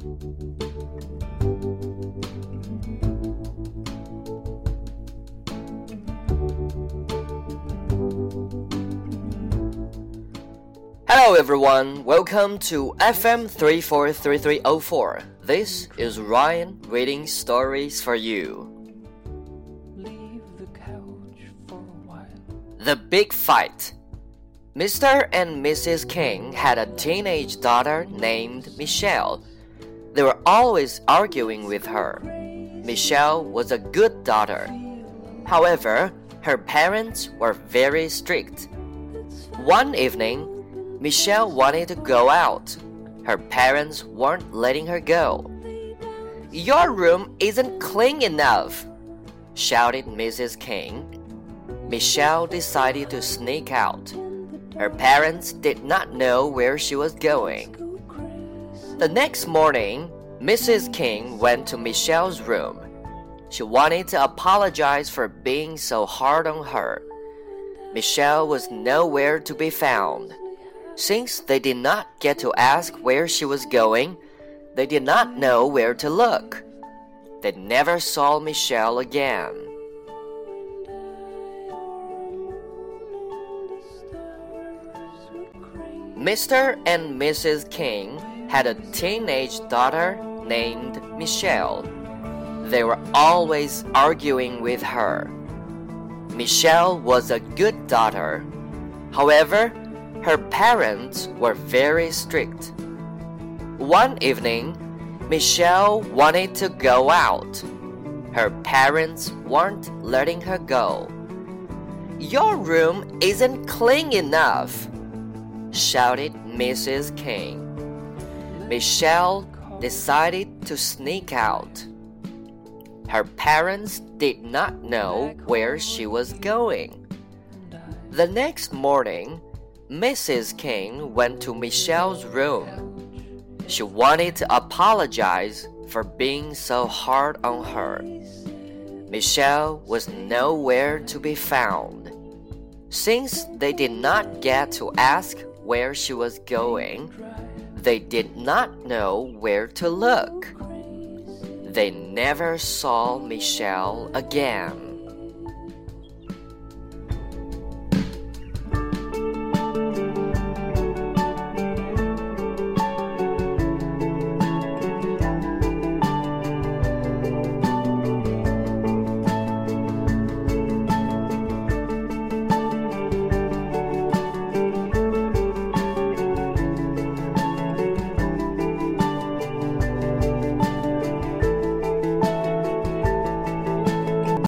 Hello everyone, welcome to FM 343304. This is Ryan reading stories for you. Leave the couch for a while. The Big Fight Mr. and Mrs. King had a teenage daughter named Michelle. They were always arguing with her. Michelle was a good daughter. However, her parents were very strict. One evening, Michelle wanted to go out. Her parents weren't letting her go. Your room isn't clean enough, shouted Mrs. King. Michelle decided to sneak out. Her parents did not know where she was going. The next morning, Mrs. King went to Michelle's room. She wanted to apologize for being so hard on her. Michelle was nowhere to be found. Since they did not get to ask where she was going, they did not know where to look. They never saw Michelle again. Mr. and Mrs. King had a teenage daughter named Michelle. They were always arguing with her. Michelle was a good daughter. However, her parents were very strict. One evening, Michelle wanted to go out. Her parents weren't letting her go. Your room isn't clean enough, shouted Mrs. King. Michelle decided to sneak out. Her parents did not know where she was going. The next morning, Mrs. King went to Michelle's room. She wanted to apologize for being so hard on her. Michelle was nowhere to be found. Since they did not get to ask where she was going, they did not know where to look. They never saw Michelle again.